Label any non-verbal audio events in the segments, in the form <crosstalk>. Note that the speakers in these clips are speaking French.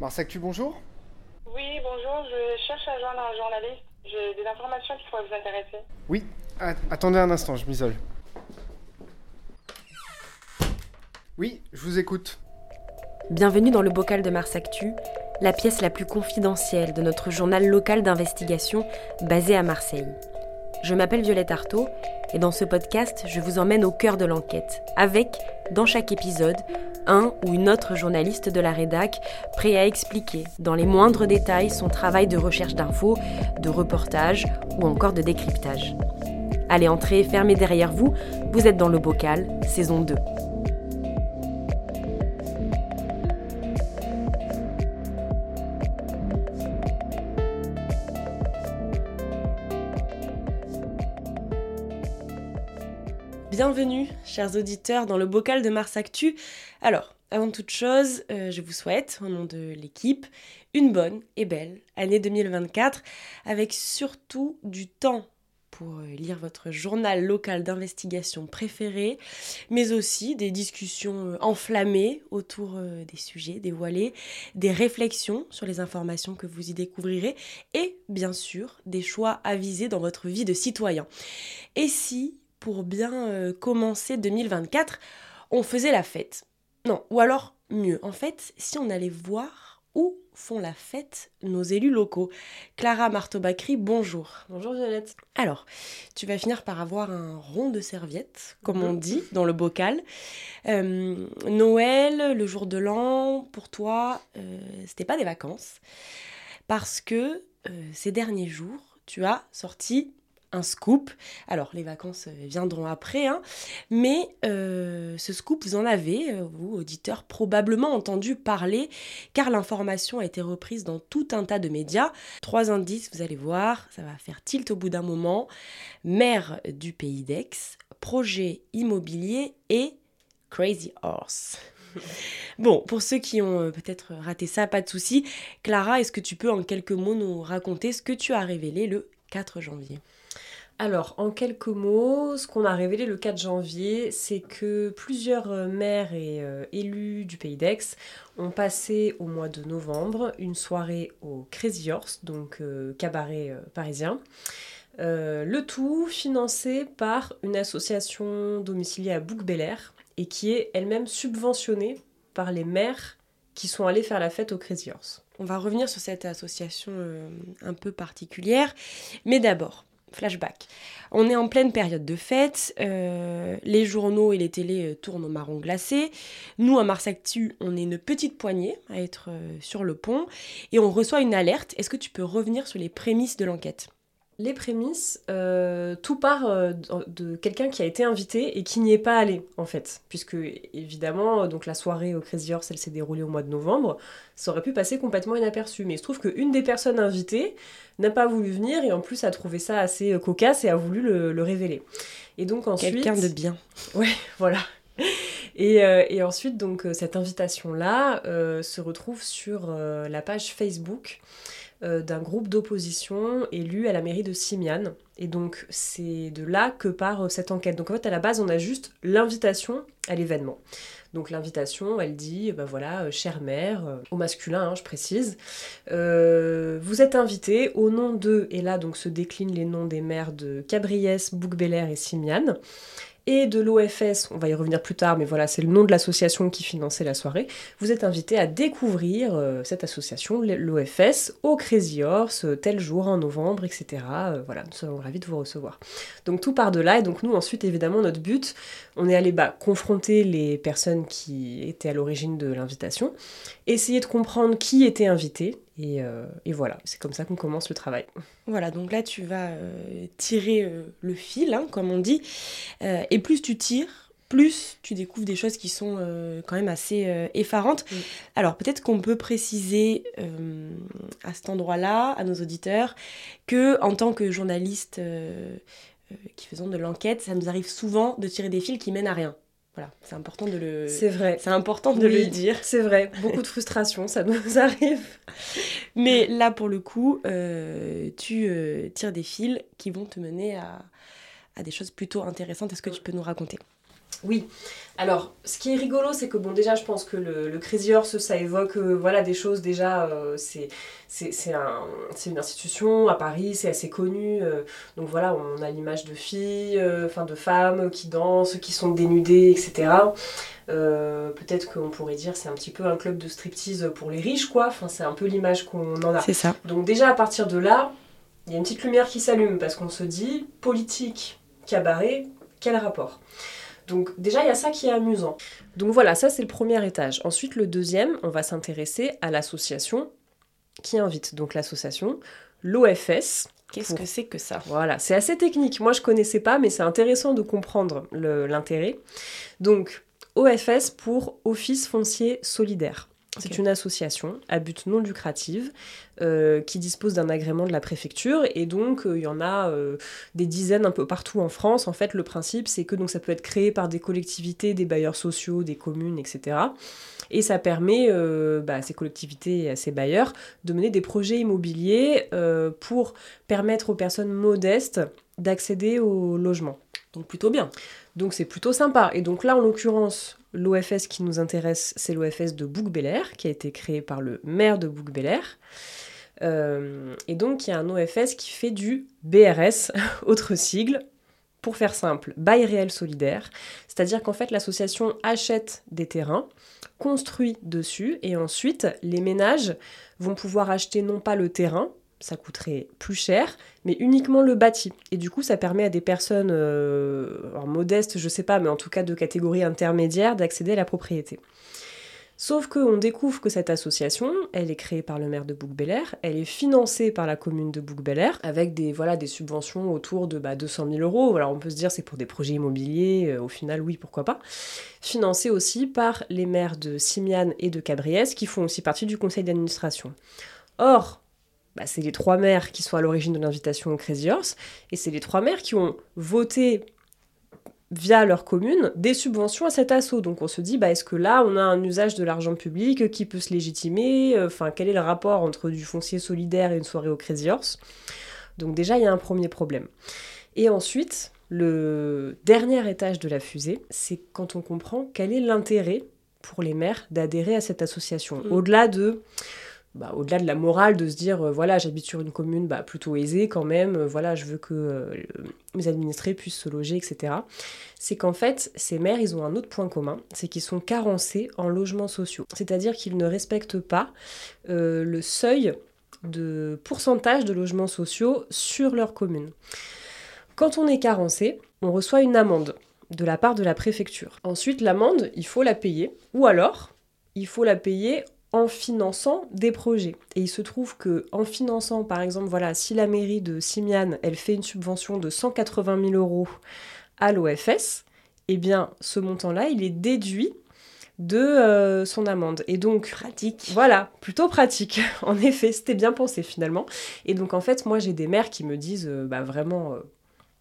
Marsactu, bonjour Oui, bonjour, je cherche à joindre un journaliste. J'ai des informations qui pourraient vous intéresser. Oui, attendez un instant, je m'isole. Oui, je vous écoute. Bienvenue dans le bocal de Marsactu, la pièce la plus confidentielle de notre journal local d'investigation basé à Marseille. Je m'appelle Violette Artaud et dans ce podcast, je vous emmène au cœur de l'enquête, avec, dans chaque épisode, un ou une autre journaliste de la rédac prêt à expliquer dans les moindres détails son travail de recherche d'infos, de reportage ou encore de décryptage. Allez, entrez, fermez derrière vous, vous êtes dans le bocal, saison 2. Bienvenue, chers auditeurs, dans le bocal de Mars Actu. Alors, avant toute chose, euh, je vous souhaite, au nom de l'équipe, une bonne et belle année 2024, avec surtout du temps pour euh, lire votre journal local d'investigation préféré, mais aussi des discussions euh, enflammées autour des sujets dévoilés, des réflexions sur les informations que vous y découvrirez, et bien sûr des choix avisés dans votre vie de citoyen. Et si pour bien euh, commencer 2024, on faisait la fête. Non, ou alors mieux, en fait, si on allait voir où font la fête nos élus locaux. Clara Marteau-Bacry, bonjour. Bonjour Violette. Alors, tu vas finir par avoir un rond de serviette, comme on mhm. dit, dans le bocal. Euh, Noël, le jour de l'an, pour toi, euh, c'était pas des vacances. Parce que ces derniers jours, tu as sorti un scoop. Alors, les vacances euh, viendront après, hein, mais euh, ce scoop, vous en avez, euh, vous, auditeurs, probablement entendu parler, car l'information a été reprise dans tout un tas de médias. Trois indices, vous allez voir, ça va faire tilt au bout d'un moment. Maire du pays d'Aix, projet immobilier et Crazy Horse. <laughs> Bon, pour ceux qui ont peut-être raté ça, pas de souci. Clara, est-ce que tu peux en quelques mots nous raconter ce que tu as révélé le 4 janvier? Alors, en quelques mots, ce qu'on a révélé le 4 janvier, c'est que plusieurs euh, maires et euh, élus du Pays d'Aix ont passé au mois de novembre une soirée au Crazy Horse, donc euh, cabaret parisien. le tout financé par une association domiciliée à bouc et qui est elle-même subventionnée par les maires qui sont allés faire la fête au Crazy Horse. On va revenir sur cette association un peu particulière, mais d'abord, flashback. On est en pleine période de fête, euh, les journaux et les télés euh, tournent au marron glacé. Nous, à Mars Actu, on est une petite poignée à être euh, sur le pont et on reçoit une alerte. Est-ce que tu peux revenir sur les prémices de l'enquête? Les prémices, euh, tout part euh, de quelqu'un qui a été invité et qui n'y est pas allé, en fait. Puisque, évidemment, donc la soirée au Crazy Horse, elle s'est déroulée au mois de novembre. Ça aurait pu passer complètement inaperçu. Mais il se trouve qu'une des personnes invitées n'a pas voulu venir et en plus a trouvé ça assez euh, cocasse et a voulu le, révéler. Et donc ensuite... Quelqu'un de bien. <laughs> Ouais, voilà. Et, et, ensuite, donc, cette invitation-là se retrouve sur la page Facebook euh, d'un groupe d'opposition élu à la mairie de Simiane. Et donc c'est de là que part euh, cette enquête. Donc en fait à la base on a juste l'invitation à l'événement. Donc l'invitation, elle dit, ben voilà, euh, chère mère, au masculin, hein, je précise, vous êtes invité au nom de, et là donc se déclinent les noms des maires de Cabriès, Bouc-Bélair et Simiane, et de l'OFS, on va y revenir plus tard, mais voilà, c'est le nom de l'association qui finançait la soirée, vous êtes invité à découvrir euh, cette association, l'OFS, au Crazy Horse, euh, tel jour en novembre, etc. Euh, voilà, nous sommes ravis de vous recevoir. Donc tout part de là, et donc nous ensuite, évidemment, notre but, on est allé bah, confronter les personnes qui étaient à l'origine de l'invitation, essayer de comprendre qui était invité, euh, et, voilà, c'est comme ça qu'on commence le travail. Voilà, donc là tu vas euh, tirer euh, le fil, hein, comme on dit, et plus tu tires, plus tu découvres des choses qui sont quand même assez effarantes. Alors peut-être qu'on peut préciser à cet endroit-là, à nos auditeurs, que en tant que journaliste qui faisons de l'enquête, ça nous arrive souvent de tirer des fils qui mènent à rien. Voilà, c'est important de le. C'est vrai. C'est important de le dire. C'est vrai. Beaucoup de frustration, ça nous <laughs> arrive. Mais là, pour le coup, euh, tu euh, tires des fils qui vont te mener à, à des choses plutôt intéressantes. Est-ce que tu peux nous raconter? Oui. Alors, ce qui est rigolo, c'est que bon, déjà, je pense que le, le Crazy Horse, ça évoque euh, voilà, des choses déjà. euh, c'est c'est c'est un, c'est une institution à Paris, c'est assez connu. euh, donc voilà, on a l'image de filles, enfin de femmes qui dansent, qui sont dénudées, etc. Peut-être qu'on pourrait dire c'est un petit peu un club de striptease pour les riches, quoi. Enfin, c'est un peu l'image qu'on en a. C'est ça. Donc déjà à partir de là, il y a une petite lumière qui s'allume parce qu'on se dit politique, cabaret, quel rapport? Donc déjà il y a ça qui est amusant. Donc voilà, ça c'est le premier étage. Ensuite le deuxième, on va s'intéresser à l'association qui invite. Donc l'association, l'OFS. Qu'est-ce que c'est que ça? Voilà, c'est assez technique. Moi je connaissais pas, mais c'est intéressant de comprendre l'intérêt. Donc OFS pour Office foncier solidaire. C'est une association à but non lucratif euh, qui dispose d'un agrément de la préfecture et donc euh, il y en a euh, des dizaines un peu partout en France. En fait, le principe c'est que donc ça peut être créé par des collectivités, des bailleurs sociaux, des communes, etc. Et ça permet bah, à ces collectivités et à ces bailleurs de mener des projets immobiliers pour permettre aux personnes modestes d'accéder au logement. Donc plutôt bien. Donc c'est plutôt sympa. Et donc là, en l'occurrence, l'OFS qui nous intéresse, c'est l'OFS de Bouc-Bélair, qui a été créé par le maire de Bouc-Bélair. Euh, et donc, il y a un OFS qui fait du BRS, <laughs> autre sigle, pour faire simple, bail réel solidaire. C'est-à-dire qu'en fait, l'association achète des terrains, construit dessus, et ensuite, les ménages vont pouvoir acheter non pas le terrain, ça coûterait plus cher, mais uniquement le bâti. Et du coup, ça permet à des personnes euh, modestes, je sais pas, mais en tout cas de catégorie intermédiaire, d'accéder à la propriété. Sauf qu'on découvre que cette association, elle est créée par le maire de Bouc-Bélair, elle est financée par la commune de Bouc-Bélair, avec des, voilà, des subventions autour de bah, 200 000 euros. Alors on peut se dire c'est pour des projets immobiliers, euh, au final oui, pourquoi pas. Financée aussi par les maires de Simiane et de Cabriès, qui font aussi partie du conseil d'administration. Or, bah, c'est les trois maires qui sont à l'origine de l'invitation au Crazy Horse, et c'est les trois maires qui ont voté via leur commune des subventions à cet assaut. Donc on se dit, bah, est-ce que là, on a un usage de l'argent public qui peut se légitimer? Enfin, quel est le rapport entre du foncier solidaire et une soirée au Crazy Horse? Donc déjà, il y a un premier problème. Et ensuite, le dernier étage de la fusée, c'est quand on comprend quel est l'intérêt pour les maires d'adhérer à cette association. Mm. Au-delà de bah, au-delà de la morale de se dire euh, voilà j'habite sur une commune bah, plutôt aisée quand même euh, voilà je veux que euh, mes administrés puissent se loger etc c'est qu'en fait ces maires ils ont un autre point commun c'est qu'ils sont carencés en logements sociaux. C'est à dire qu'ils ne respectent pas le seuil de pourcentage de logements sociaux sur leur commune. Quand on est carencé on reçoit une amende de la part de la préfecture. Ensuite l'amende il faut la payer ou alors il faut la payer en finançant des projets. Et il se trouve que en finançant, par exemple, voilà, si la mairie de Simiane, elle fait une subvention de 180 000 euros à l'OFS, eh bien, ce montant-là, il est déduit de euh, son amende. Et donc, Pratique. voilà, plutôt pratique. <laughs> En effet, c'était bien pensé finalement. Et donc, en fait, moi, j'ai des maires qui me disent, euh, bah vraiment, euh,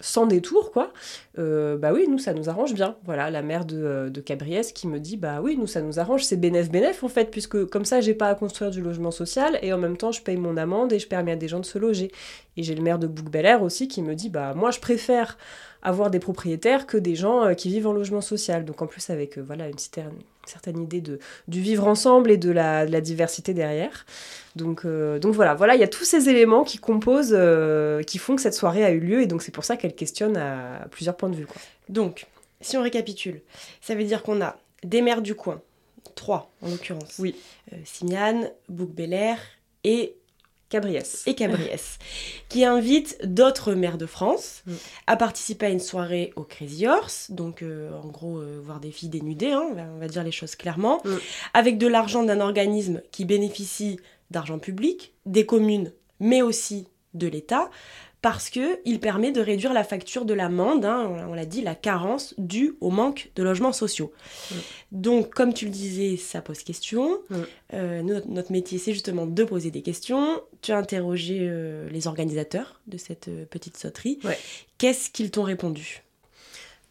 sans détour, quoi, euh, bah oui, nous, ça nous arrange bien. Voilà, la mère de, euh, de Cabriès qui me dit, bah oui, nous, ça nous arrange, c'est bénéf-bénéf, en fait, puisque comme ça, j'ai pas à construire du logement social, et en même temps, je paye mon amende et je permets à des gens de se loger. Et j'ai le maire de Bouc-Bel-Air aussi qui me dit, bah moi, je préfère avoir des propriétaires que des gens euh, qui vivent en logement social. Donc, en plus, avec, euh, voilà, une certaine, certaine idée de, du vivre ensemble et de la, de la diversité derrière. Donc, euh, donc voilà, voilà, il y a tous ces éléments qui composent, euh, qui font que cette soirée a eu lieu, et donc c'est pour ça qu'elle questionne à plusieurs points de vue. Quoi. Donc, si on récapitule, ça veut dire qu'on a des maires du coin, trois en l'occurrence. Oui. Euh, Simiane, Bouc-Bélair et, Cabriès. et Cabriès, <laughs> qui invitent d'autres maires de France Mm. à participer à une soirée au Crazy Horse, donc euh, en gros euh, voir des filles dénudées, hein, on, va, on va dire les choses clairement, Mm. avec de l'argent d'un organisme qui bénéficie d'argent public, des communes, mais aussi de l'État, parce qu'il permet de réduire la facture de l'amende, hein, on, l'a dit, la carence due au manque de logements sociaux. Mm. Donc, comme tu le disais, ça pose question. Mm. Euh, notre, notre métier, c'est justement de poser des questions. Tu as interrogé euh, les organisateurs de cette euh, petite sauterie. Ouais. Qu'est-ce qu'ils t'ont répondu?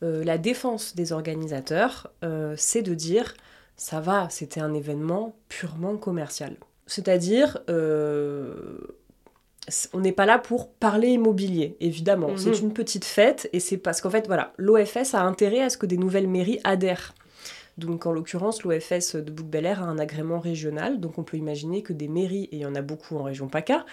La défense des organisateurs, c'est de dire ça va, c'était un événement purement commercial. C'est-à-dire, euh, on n'est pas là pour parler immobilier, évidemment. Mhm. C'est une petite fête et c'est parce qu'en fait, voilà, l'OFS a intérêt à ce que des nouvelles mairies adhèrent. Donc, en l'occurrence, l'OFS de bouc a un agrément régional. Donc, on peut imaginer que des mairies, et il y en a beaucoup en région PACA,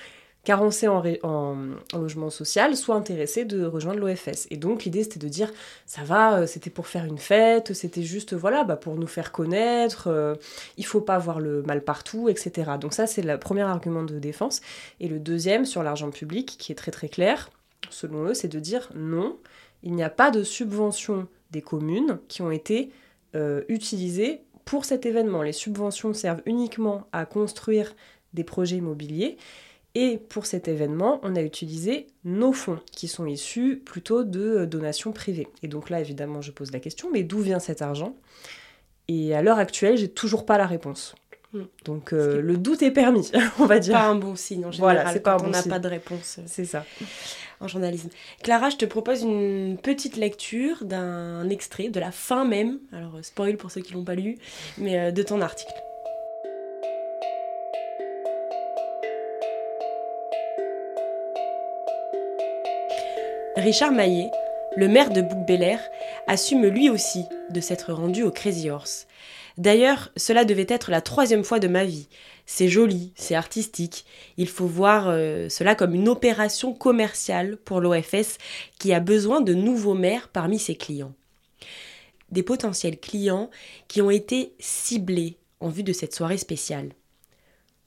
carencés en, en, logement social, soient intéressés de rejoindre l'OFS. Et donc, l'idée, c'était de dire, ça va, euh, c'était pour faire une fête, c'était juste, voilà, bah, pour nous faire connaître, euh, il faut pas voir le mal partout, etc. Donc, ça, c'est le premier argument de défense. Et le deuxième, sur l'argent public, qui est très très clair, selon eux, c'est de dire, non, il n'y a pas de subvention des communes qui ont été euh, utilisées pour cet événement. Les subventions servent uniquement à construire des projets immobiliers. Et pour cet événement, on a utilisé nos fonds, qui sont issus plutôt de euh, donations privées. Et donc là, évidemment, je pose la question, mais d'où vient cet argent? Et à l'heure actuelle, j'ai toujours pas la réponse. Hmm. Donc euh, le doute est permis, <laughs> on va dire. Pas un bon signe en général. Voilà, c'est pas un bon on n'a pas de réponse. euh, C'est ça. En journalisme. Clara, je te propose une petite lecture d'un extrait de la fin même. Alors spoil pour ceux qui l'ont pas lu, mais de ton article. Richard Maillet, le maire de bouc assume lui aussi de s'être rendu au Crazy Horse. D'ailleurs, cela devait être la troisième fois de ma vie. C'est joli, c'est artistique. Il faut voir euh, cela comme une opération commerciale pour l'OFS qui a besoin de nouveaux maires parmi ses clients. Des potentiels clients qui ont été ciblés en vue de cette soirée spéciale.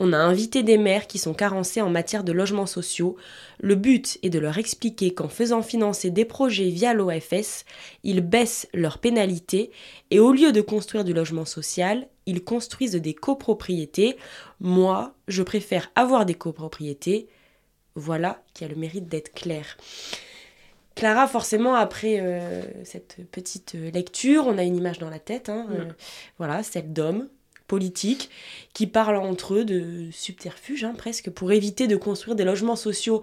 On a invité des maires qui sont carencés en matière de logements sociaux. Le but est de leur expliquer qu'en faisant financer des projets via l'OFS, ils baissent leurs pénalités et au lieu de construire du logement social, ils construisent des copropriétés. Moi, je préfère avoir des copropriétés. Voilà qui a le mérite d'être clair. Clara, forcément, après euh, cette petite lecture, on a une image dans la tête. Hein, euh, voilà, celle d'hommes politiques qui parlent entre eux de subterfuges hein, presque pour éviter de construire des logements sociaux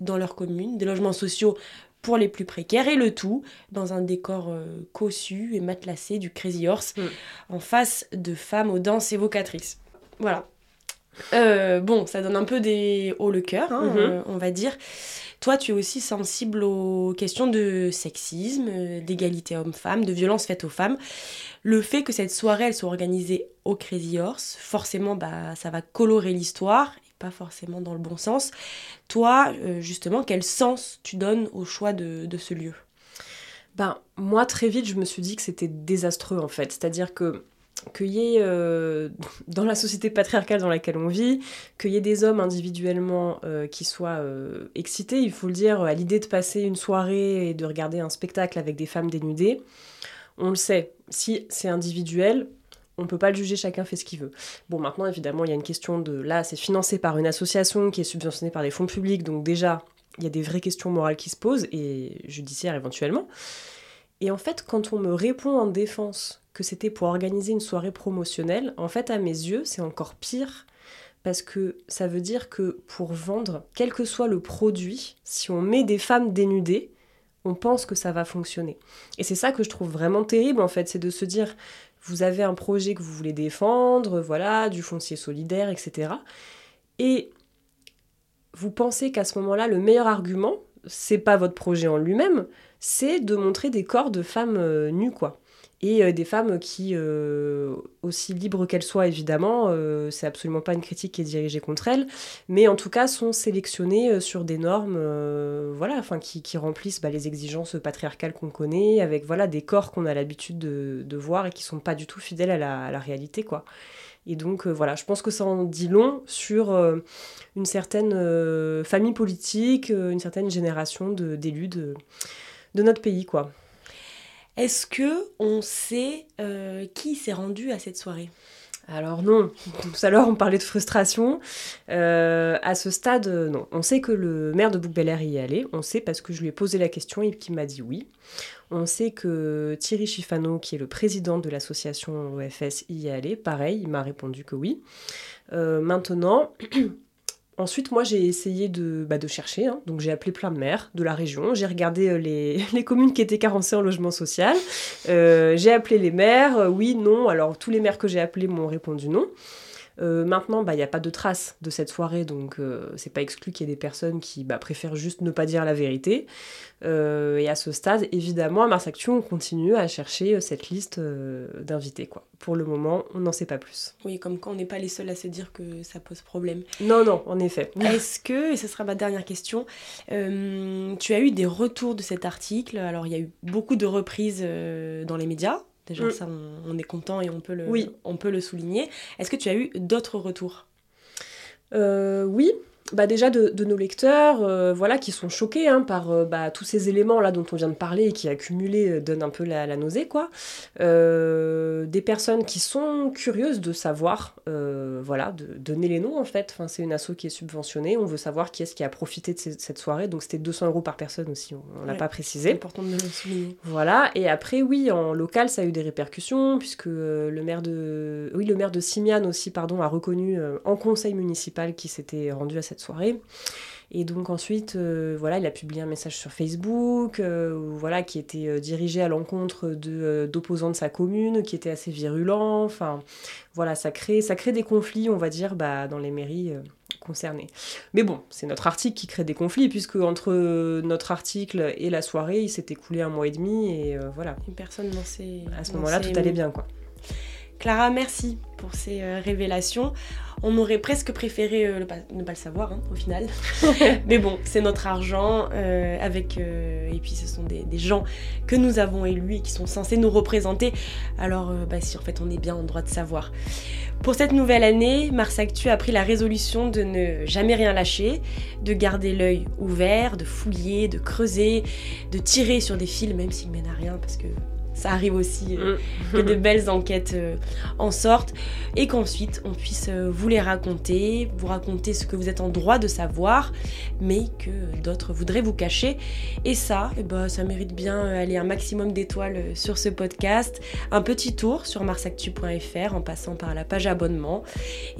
dans leur commune, des logements sociaux pour les plus précaires et le tout dans un décor euh, cossu et matelassé du Crazy Horse Mm. en face de femmes aux danses évocatrices. Voilà. Euh, bon, ça donne un peu des haut le cœur, hein, Mhm. euh, on va dire. Toi, tu es aussi sensible aux questions de sexisme, d'égalité homme-femme, de violence faite aux femmes. Le fait que cette soirée, elle soit organisée au Crazy Horse, forcément, bah, ça va colorer l'histoire, et pas forcément dans le bon sens. Toi, euh, justement, quel sens tu donnes au choix de, de ce lieu? Ben, moi, très vite, je me suis dit que c'était désastreux, en fait. C'est-à-dire que qu'il y ait, euh, <laughs> dans la société patriarcale dans laquelle on vit, qu'il y ait des hommes individuellement euh, qui soient euh, excités, il faut le dire, à l'idée de passer une soirée et de regarder un spectacle avec des femmes dénudées. On le sait, si c'est individuel, on peut pas le juger, chacun fait ce qu'il veut. Bon, maintenant, évidemment, il y a une question de... Là, c'est financé par une association qui est subventionnée par des fonds publics, donc déjà, il y a des vraies questions morales qui se posent, et judiciaires éventuellement. Et en fait, quand on me répond en défense que c'était pour organiser une soirée promotionnelle, en fait, à mes yeux, c'est encore pire parce que ça veut dire que pour vendre, quel que soit le produit, si on met des femmes dénudées, on pense que ça va fonctionner. Et c'est ça que je trouve vraiment terrible, en fait, c'est de se dire, vous avez un projet que vous voulez défendre, voilà, du foncier solidaire, etc. Et vous pensez qu'à ce moment-là, le meilleur argument, c'est pas votre projet en lui-même, c'est de montrer des corps de femmes euh, nues, quoi. Et euh, des femmes qui, euh, aussi libres qu'elles soient, évidemment, euh, c'est absolument pas une critique qui est dirigée contre elles, mais en tout cas sont sélectionnées euh, sur des normes, voilà, qui, remplissent bah, les exigences patriarcales qu'on connaît, avec voilà des corps qu'on a l'habitude de, de voir et qui sont pas du tout fidèles à la, réalité, quoi. Et donc voilà, je pense que ça en dit long sur une certaine famille politique, une certaine génération de- d'élus de, de notre pays, quoi. Est-ce que on sait euh, qui s'est rendu à cette soirée? Alors non, tout à l'heure on parlait de frustration. Euh, à ce stade, euh, non. On sait que le maire de bouc y est allé, on sait parce que je lui ai posé la question et qu'il m'a dit oui. On sait que Thierry Chifano, qui est le président de l'association OFS, y est allé, pareil, il m'a répondu que oui. Maintenant, <clears throat> ensuite moi j'ai essayé de, bah, de chercher, hein. donc j'ai appelé plein de maires de la région, j'ai regardé euh, <laughs> les, communes qui étaient carencées en logement social, Euh, j'ai appelé les maires, euh, oui, non, alors tous les maires que j'ai appelés m'ont répondu non. Maintenant, bah, il n'y a pas de traces de cette soirée, donc c'est pas exclu qu'il y ait des personnes qui bah, préfèrent juste ne pas dire la vérité. et à ce stade, évidemment, à Mars Actu, on continue à chercher cette liste d'invités. Quoi. Pour le moment, on n'en sait pas plus. Oui, comme quand on n'est pas les seuls à se dire que ça pose problème. Non, non, en effet. <laughs> Est-ce que, et ce sera ma dernière question, tu as eu des retours de cet article? Alors, il y a eu beaucoup de reprises dans les médias, Déjà, mm. ça, on, est content et on peut le, on peut le souligner. Est-ce que tu as eu d'autres retours? Euh, Oui, bah déjà de, nos lecteurs, euh, voilà, qui sont choqués hein, par euh, bah, tous ces éléments là dont on vient de parler et qui accumulés euh, donnent un peu la, nausée, quoi. des personnes qui sont curieuses de savoir, voilà, de, donner les noms en fait. Enfin, c'est une asso qui est subventionnée. On veut savoir qui est-ce qui a profité de cette soirée. Donc c'était 200 euros par personne aussi. On, l'a pas précisé. C'est important de le souligner. Voilà. Et après, oui, en local, ça a eu des répercussions puisque le maire de, oui, le maire de Simiane aussi, pardon, a reconnu en conseil municipal qui s'était rendu à cette soirée. Et donc ensuite, euh, voilà, il a publié un message sur Facebook, euh, voilà, qui était euh, dirigé à l'encontre de, d'opposants de sa commune, qui était assez virulent. Enfin, voilà, ça crée, ça crée des conflits, on va dire, bah, dans les mairies concernées. Mais bon, c'est notre article qui crée des conflits, puisque entre notre article et la soirée, il s'est écoulé un mois et demi, et voilà. Une personne dans ces... À ce moment-là, tout allait bien, quoi. Clara, merci pour ces euh, révélations. On aurait presque préféré euh, ne pas le savoir hein, au final. <laughs> Mais bon, c'est notre argent euh, avec et puis ce sont des, gens que nous avons élus et qui sont censés nous représenter. Alors bah, si en fait on est bien en droit de savoir. Pour cette nouvelle année, Mars Actu a pris la résolution de ne jamais rien lâcher, de garder l'œil ouvert, de fouiller, de creuser, de tirer sur des fils même s'ils mènent à rien parce que ça arrive aussi euh, mm. que de belles enquêtes euh, en sortent et qu'ensuite on puisse euh, vous les raconter, vous raconter ce que vous êtes en droit de savoir, mais que d'autres voudraient vous cacher. Et ça, eh ben, ça mérite bien aller un maximum d'étoiles sur ce podcast, un petit tour sur marsactu.fr en passant par la page abonnement.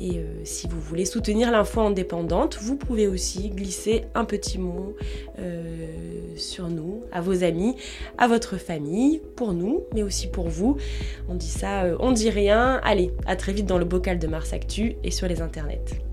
Et si vous voulez soutenir l'info indépendante, vous pouvez aussi glisser un petit mot sur nous, à vos amis, à votre famille, pour nous mais aussi pour vous. On dit ça, euh, on dit rien. Allez, à très vite dans le bocal de Mars Actu et sur les internets.